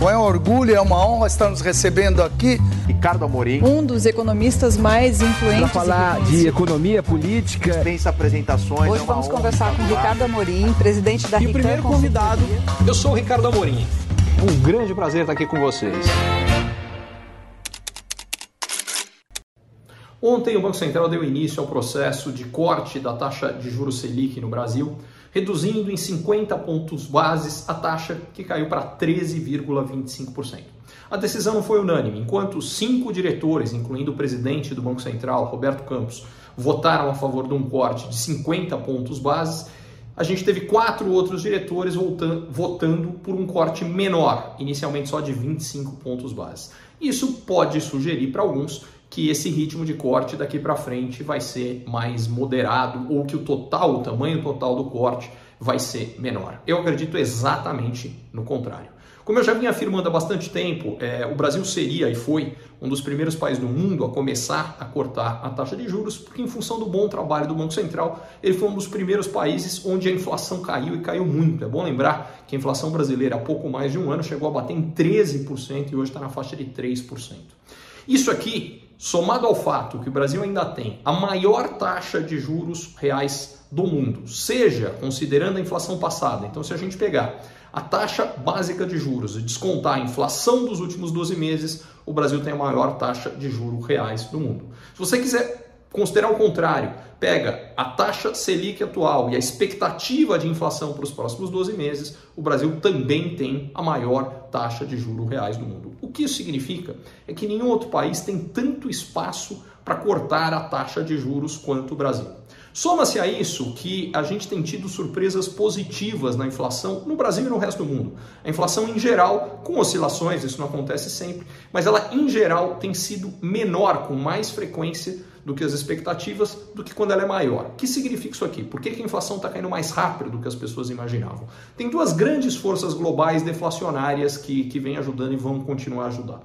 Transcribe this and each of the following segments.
Bom, é um orgulho, é uma honra estar nos recebendo aqui. Ricardo Amorim. Um dos economistas mais influentes. Para falar de economia política. Dispensa apresentações. Hoje é vamos conversar com Ricardo Amorim, presidente da E o primeiro convidado, eu sou o Ricardo Amorim. Um grande prazer estar aqui com vocês. Ontem o Banco Central deu início ao processo de corte da taxa de juros Selic no Brasil, reduzindo em 50 pontos bases a taxa que caiu para 13,25%. A decisão não foi unânime, enquanto cinco diretores, incluindo o presidente do Banco Central, Roberto Campos, votaram a favor de um corte de 50 pontos bases, a gente teve quatro outros diretores votando por um corte menor, inicialmente só de 25 pontos base. Isso pode sugerir para alguns que esse ritmo de corte daqui para frente vai ser mais moderado ou que o total, o tamanho total do corte vai ser menor. Eu acredito exatamente no contrário. Como eu já vinha afirmando há bastante tempo, é, o Brasil seria e foi um dos primeiros países do mundo a começar a cortar a taxa de juros, porque em função do bom trabalho do Banco Central, ele foi um dos primeiros países onde a inflação caiu e caiu muito. É bom lembrar que a inflação brasileira há pouco mais de um ano chegou a bater em 13% e hoje está na faixa de 3%. Isso aqui somado ao fato que o Brasil ainda tem a maior taxa de juros reais do mundo, seja considerando a inflação passada, então se a gente pegar a taxa básica de juros e descontar a inflação dos últimos 12 meses, o Brasil tem a maior taxa de juros reais do mundo. Se você quiser considerar o contrário, pega a taxa Selic atual e a expectativa de inflação para os próximos 12 meses, o Brasil também tem a maior taxa de juros reais do mundo. O que isso significa é que nenhum outro país tem tanto espaço para cortar a taxa de juros quanto o Brasil. Soma-se a isso que a gente tem tido surpresas positivas na inflação no Brasil e no resto do mundo. A inflação em geral, com oscilações, isso não acontece sempre, mas ela em geral tem sido menor, com mais frequência do que as expectativas, do que quando ela é maior. O que significa isso aqui? Por que a inflação está caindo mais rápido do que as pessoas imaginavam? Tem duas grandes forças globais deflacionárias que, que vêm ajudando e vão continuar a ajudar.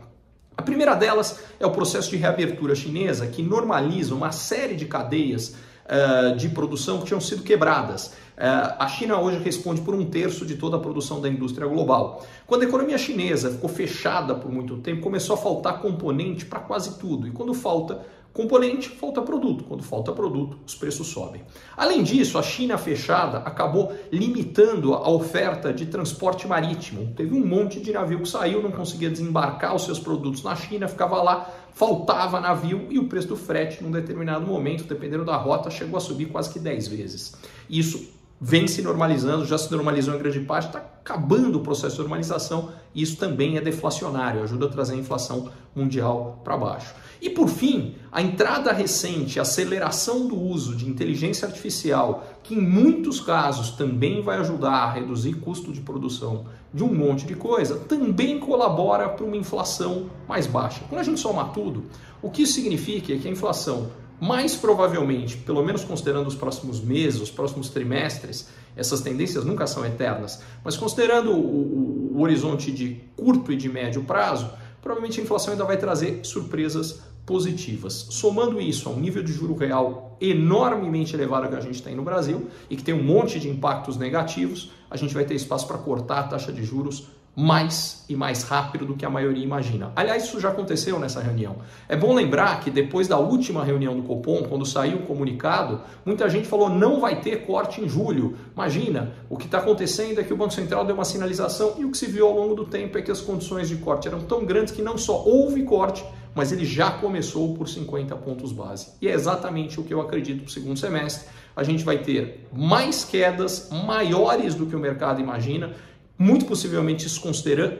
A primeira delas é o processo de reabertura chinesa, que normaliza uma série de cadeias uh, de produção que tinham sido quebradas. Uh, a China hoje responde por um terço de toda a produção da indústria global. Quando a economia chinesa ficou fechada por muito tempo, começou a faltar componente para quase tudo. E quando falta componente, falta produto. Quando falta produto, os preços sobem. Além disso, a China fechada acabou limitando a oferta de transporte marítimo. Teve um monte de navio que saiu, não conseguia desembarcar os seus produtos na China, ficava lá, faltava navio e o preço do frete, num determinado momento, dependendo da rota, chegou a subir quase que 10 vezes. Isso vem se normalizando, já se normalizou em grande parte, está acabando o processo de normalização e isso também é deflacionário, ajuda a trazer a inflação mundial para baixo. E por fim, a entrada recente, a aceleração do uso de inteligência artificial, que em muitos casos também vai ajudar a reduzir custo de produção de um monte de coisa, também colabora para uma inflação mais baixa. Quando a gente soma tudo, o que isso significa é que a inflação mais provavelmente, pelo menos considerando os próximos meses, os próximos trimestres, essas tendências nunca são eternas, mas considerando o, o, o horizonte de curto e de médio prazo, provavelmente a inflação ainda vai trazer surpresas positivas. Somando isso a um nível de juro real enormemente elevado que a gente tem no Brasil e que tem um monte de impactos negativos, a gente vai ter espaço para cortar a taxa de juros mais e mais rápido do que a maioria imagina. Aliás, isso já aconteceu nessa reunião. É bom lembrar que depois da última reunião do Copom, quando saiu o comunicado, muita gente falou não vai ter corte em julho. Imagina, o que está acontecendo é que o Banco Central deu uma sinalização e o que se viu ao longo do tempo é que as condições de corte eram tão grandes que não só houve corte, mas ele já começou por 50 pontos base. E é exatamente o que eu acredito para o segundo semestre. A gente vai ter mais quedas maiores do que o mercado imagina muito possivelmente isso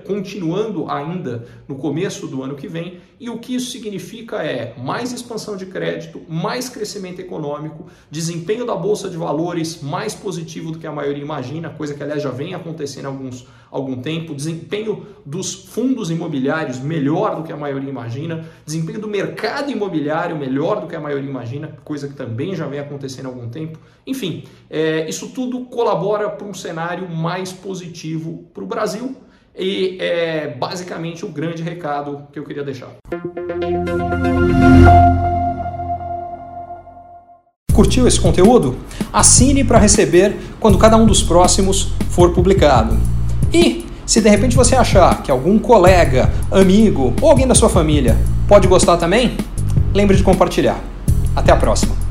continuando ainda no começo do ano que vem, e o que isso significa é mais expansão de crédito, mais crescimento econômico, desempenho da bolsa de valores mais positivo do que a maioria imagina, coisa que aliás já vem acontecendo há alguns, algum tempo, desempenho dos fundos imobiliários melhor do que a maioria imagina, desempenho do mercado imobiliário melhor do que a maioria imagina, coisa que também já vem acontecendo há algum tempo. Enfim, é, isso tudo colabora para um cenário mais positivo positivo para o Brasil e é basicamente o grande recado que eu queria deixar. Curtiu esse conteúdo? Assine para receber quando cada um dos próximos for publicado. E Se de repente você achar que algum colega, amigo ou alguém da sua família pode gostar também, lembre de compartilhar. Até a próxima!